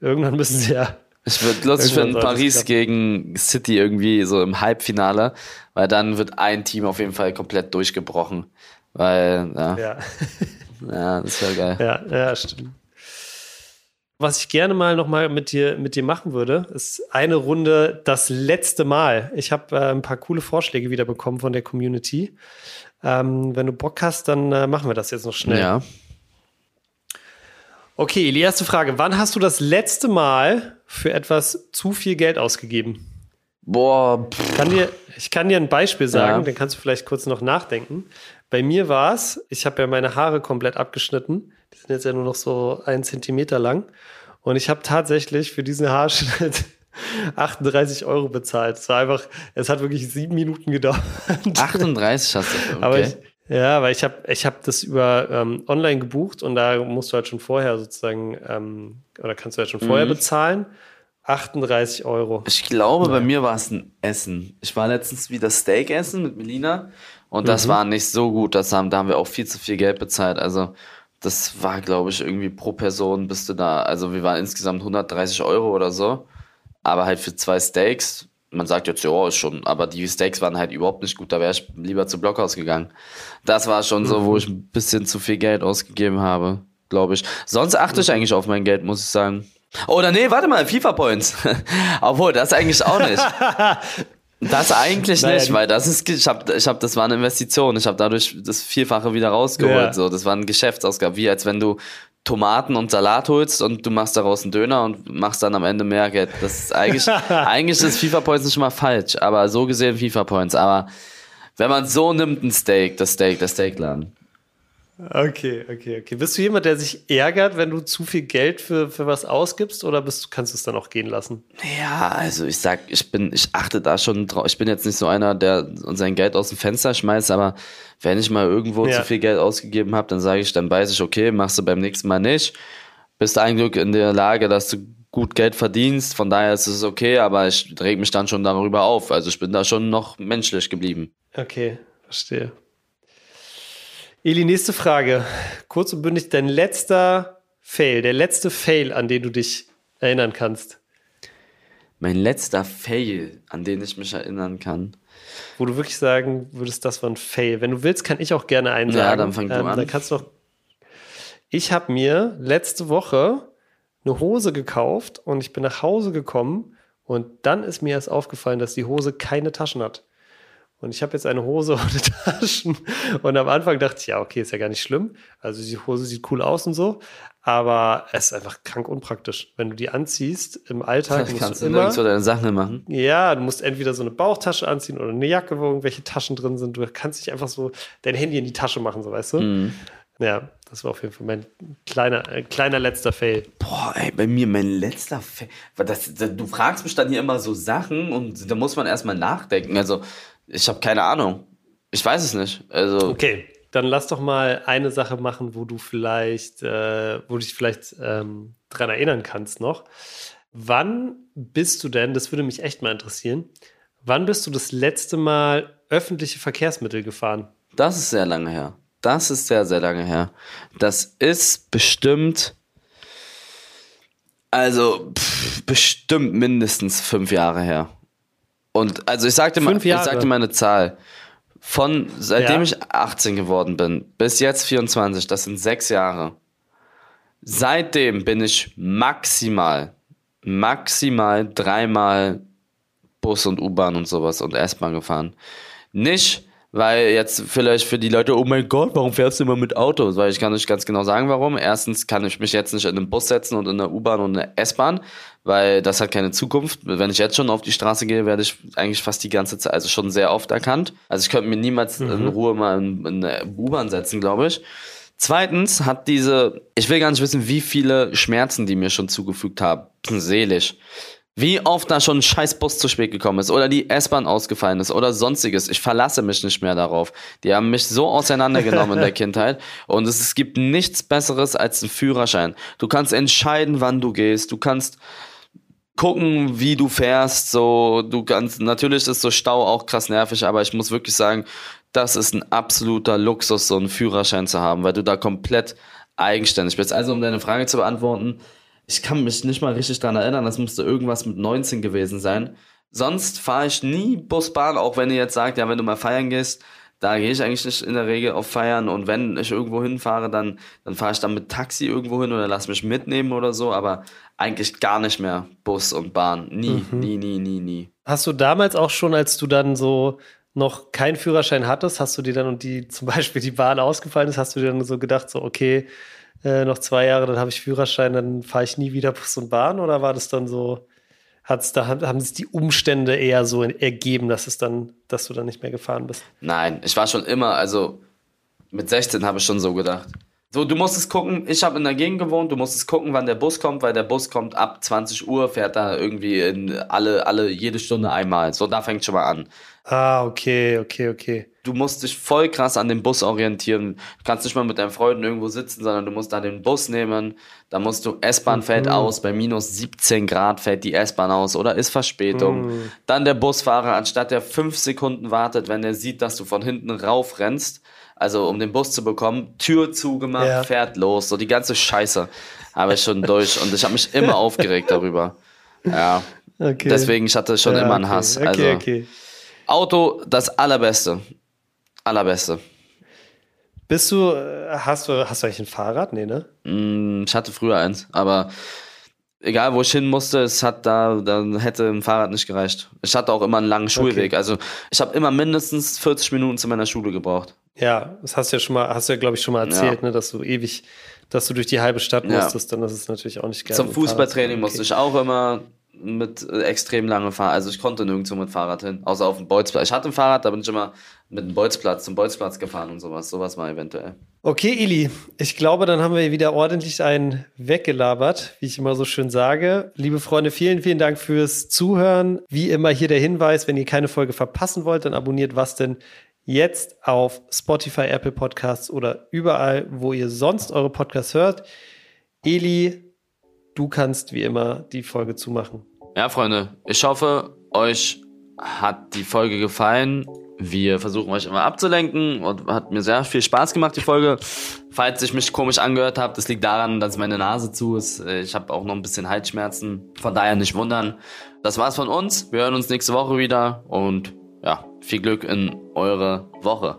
Irgendwann müssen sie ja. Ich würde lustig finden, Paris gegen City irgendwie so im Halbfinale, weil dann wird ein Team auf jeden Fall komplett durchgebrochen. Weil, ja. Ja, ja das wäre geil. Ja, ja, stimmt. Was ich gerne mal nochmal mit dir, mit dir machen würde, ist eine Runde das letzte Mal. Ich habe äh, ein paar coole Vorschläge wieder bekommen von der Community. Ähm, wenn du Bock hast, dann äh, machen wir das jetzt noch schnell. Ja. Okay, die erste Frage. Wann hast du das letzte Mal für etwas zu viel Geld ausgegeben? Boah. Ich kann dir, ich kann dir ein Beispiel sagen, ja. dann kannst du vielleicht kurz noch nachdenken. Bei mir war es, ich habe ja meine Haare komplett abgeschnitten. Die sind jetzt ja nur noch so einen Zentimeter lang. Und ich habe tatsächlich für diesen Haarschnitt 38 Euro bezahlt. Es war einfach, es hat wirklich sieben Minuten gedauert. 38 hast du. Okay. Aber ich, ja, weil ich habe ich hab das über ähm, online gebucht und da musst du halt schon vorher sozusagen, ähm, oder kannst du halt schon vorher mhm. bezahlen. 38 Euro. Ich glaube, ja. bei mir war es ein Essen. Ich war letztens wieder Steak essen mit Melina und das mhm. war nicht so gut. Das haben, da haben wir auch viel zu viel Geld bezahlt. Also das war, glaube ich, irgendwie pro Person bist du da. Also wir waren insgesamt 130 Euro oder so. Aber halt für zwei Steaks man sagt jetzt, ja, ist schon, aber die Steaks waren halt überhaupt nicht gut, da wäre ich lieber zu Blockhaus gegangen. Das war schon so, wo ich ein bisschen zu viel Geld ausgegeben habe, glaube ich. Sonst achte ich eigentlich auf mein Geld, muss ich sagen. Oder nee, warte mal, FIFA Points. Obwohl, das eigentlich auch nicht. Das eigentlich naja, nicht, weil das ist, ich habe, ich hab, das war eine Investition. Ich habe dadurch das Vierfache wieder rausgeholt. Ja. So, das war ein Geschäftsausgabe, wie als wenn du Tomaten und Salat holst und du machst daraus einen Döner und machst dann am Ende mehr Geld. Das ist eigentlich, eigentlich ist FIFA Points nicht mal falsch, aber so gesehen FIFA Points. Aber wenn man so nimmt, ein Steak, das Steak, der Steakladen. Okay, okay, okay. Bist du jemand, der sich ärgert, wenn du zu viel Geld für, für was ausgibst oder bist, kannst du es dann auch gehen lassen? Ja, also ich sag, ich bin, ich achte da schon drauf. Ich bin jetzt nicht so einer, der sein Geld aus dem Fenster schmeißt, aber wenn ich mal irgendwo ja. zu viel Geld ausgegeben habe, dann sage ich, dann weiß ich, okay, machst du beim nächsten Mal nicht. Bist ein Glück in der Lage, dass du gut Geld verdienst, von daher ist es okay, aber ich reg mich dann schon darüber auf. Also ich bin da schon noch menschlich geblieben. Okay, verstehe. Eli, nächste Frage. Kurz und bündig, dein letzter Fail, der letzte Fail, an den du dich erinnern kannst. Mein letzter Fail, an den ich mich erinnern kann. Wo du wirklich sagen würdest, das war ein Fail. Wenn du willst, kann ich auch gerne einen sagen. Ja, dann fang du ähm, an. Dann kannst du auch. Ich habe mir letzte Woche eine Hose gekauft und ich bin nach Hause gekommen und dann ist mir erst aufgefallen, dass die Hose keine Taschen hat. Und ich habe jetzt eine Hose ohne Taschen. Und am Anfang dachte ich, ja, okay, ist ja gar nicht schlimm. Also die Hose sieht cool aus und so. Aber es ist einfach krank unpraktisch. Wenn du die anziehst im Alltag, musst kannst du immer so deine Sachen machen. Ja, du musst entweder so eine Bauchtasche anziehen oder eine Jacke, wo irgendwelche Taschen drin sind. Du kannst nicht einfach so dein Handy in die Tasche machen, so weißt du. Mhm. Ja, das war auf jeden Fall mein kleiner, äh, kleiner letzter Fail. Boah, ey, bei mir mein letzter Fail. Das, das, du fragst mich dann hier immer so Sachen und da muss man erstmal nachdenken. Also, ich habe keine Ahnung. Ich weiß es nicht. Also okay, dann lass doch mal eine Sache machen, wo du vielleicht, äh, wo du dich vielleicht ähm, dran erinnern kannst noch. Wann bist du denn, das würde mich echt mal interessieren, wann bist du das letzte Mal öffentliche Verkehrsmittel gefahren? Das ist sehr lange her. Das ist sehr, sehr lange her. Das ist bestimmt Also pff, bestimmt mindestens fünf Jahre her. Und also ich sagte mal, ich sagte mal eine Zahl. Von seitdem ja. ich 18 geworden bin bis jetzt 24, das sind sechs Jahre. Seitdem bin ich maximal, maximal dreimal Bus und U-Bahn und sowas und S-Bahn gefahren. Nicht, weil jetzt vielleicht für die Leute, oh mein Gott, warum fährst du immer mit Autos? Weil ich kann nicht ganz genau sagen, warum. Erstens kann ich mich jetzt nicht in einen Bus setzen und in eine U-Bahn und eine S-Bahn, weil das hat keine Zukunft. Wenn ich jetzt schon auf die Straße gehe, werde ich eigentlich fast die ganze Zeit, also schon sehr oft erkannt. Also ich könnte mir niemals mhm. in Ruhe mal in, in eine U-Bahn setzen, glaube ich. Zweitens hat diese, ich will gar nicht wissen, wie viele Schmerzen die mir schon zugefügt haben, seelisch. Wie oft da schon ein scheiß Bus zu spät gekommen ist oder die S-Bahn ausgefallen ist oder sonstiges. Ich verlasse mich nicht mehr darauf. Die haben mich so auseinandergenommen in der Kindheit und es, es gibt nichts Besseres als ein Führerschein. Du kannst entscheiden, wann du gehst. Du kannst gucken, wie du fährst. So, du kannst, natürlich ist so Stau auch krass nervig, aber ich muss wirklich sagen, das ist ein absoluter Luxus, so einen Führerschein zu haben, weil du da komplett eigenständig bist. Also, um deine Frage zu beantworten, ich kann mich nicht mal richtig daran erinnern, das müsste irgendwas mit 19 gewesen sein. Sonst fahre ich nie Busbahn, auch wenn ihr jetzt sagt, ja, wenn du mal feiern gehst, da gehe ich eigentlich nicht in der Regel auf Feiern und wenn ich irgendwo hinfahre, dann, dann fahre ich dann mit Taxi irgendwo hin oder lass mich mitnehmen oder so, aber eigentlich gar nicht mehr Bus und Bahn. Nie, mhm. nie, nie, nie, nie. Hast du damals auch schon, als du dann so noch keinen Führerschein hattest, hast du dir dann und die zum Beispiel die Bahn ausgefallen ist, hast du dir dann so gedacht, so, okay, äh, noch zwei Jahre, dann habe ich Führerschein, dann fahre ich nie wieder Bus und Bahn? Oder war das dann so, hat's da, haben es die Umstände eher so ergeben, dass es dann, dass du dann nicht mehr gefahren bist? Nein, ich war schon immer, also mit 16 habe ich schon so gedacht. So, du musst es gucken, ich habe in der Gegend gewohnt, du musst es gucken, wann der Bus kommt, weil der Bus kommt ab 20 Uhr, fährt da irgendwie in alle, alle, jede Stunde einmal. So, da fängt schon mal an. Ah, okay, okay, okay. Du musst dich voll krass an den Bus orientieren. Du kannst nicht mal mit deinen Freunden irgendwo sitzen, sondern du musst da den Bus nehmen. Da musst du, S-Bahn fällt mhm. aus, bei minus 17 Grad fällt die S-Bahn aus oder ist Verspätung. Mhm. Dann der Busfahrer, anstatt der fünf Sekunden wartet, wenn er sieht, dass du von hinten rauf rennst, also um den Bus zu bekommen, Tür zugemacht, ja. fährt los, so die ganze Scheiße habe ich schon durch und ich habe mich immer aufgeregt darüber. Ja. Okay. Deswegen, ich hatte schon ja, immer einen Hass. Okay, also, okay. Auto, das allerbeste. Allerbeste. Bist du, hast du, hast du eigentlich ein Fahrrad? Nee, ne? Mm, ich hatte früher eins, aber egal wo ich hin musste, es hat da, dann hätte ein Fahrrad nicht gereicht. Ich hatte auch immer einen langen Schulweg. Okay. Also ich habe immer mindestens 40 Minuten zu meiner Schule gebraucht. Ja, das hast du ja schon mal, hast du ja, glaube ich, schon mal erzählt, ja. ne, dass du ewig, dass du durch die halbe Stadt musstest, ja. dann ist es natürlich auch nicht geil. Zum Fußballtraining okay. musste ich auch immer mit äh, extrem lange Fahrrad. Also ich konnte nirgendwo mit Fahrrad hin, außer auf dem Bolzplatz. Ich hatte ein Fahrrad, da bin ich immer mit dem Bolzplatz zum Bolzplatz gefahren und sowas. Sowas mal eventuell. Okay, Ili, ich glaube, dann haben wir wieder ordentlich einen weggelabert, wie ich immer so schön sage. Liebe Freunde, vielen, vielen Dank fürs Zuhören. Wie immer hier der Hinweis, wenn ihr keine Folge verpassen wollt, dann abonniert was denn jetzt auf Spotify, Apple Podcasts oder überall, wo ihr sonst eure Podcasts hört. Eli, du kannst wie immer die Folge zumachen. Ja, Freunde, ich hoffe, euch hat die Folge gefallen. Wir versuchen euch immer abzulenken und hat mir sehr viel Spaß gemacht, die Folge. Falls ich mich komisch angehört habe, das liegt daran, dass meine Nase zu ist. Ich habe auch noch ein bisschen Halsschmerzen. Von daher nicht wundern. Das war's von uns. Wir hören uns nächste Woche wieder und ja, viel Glück in eure Woche.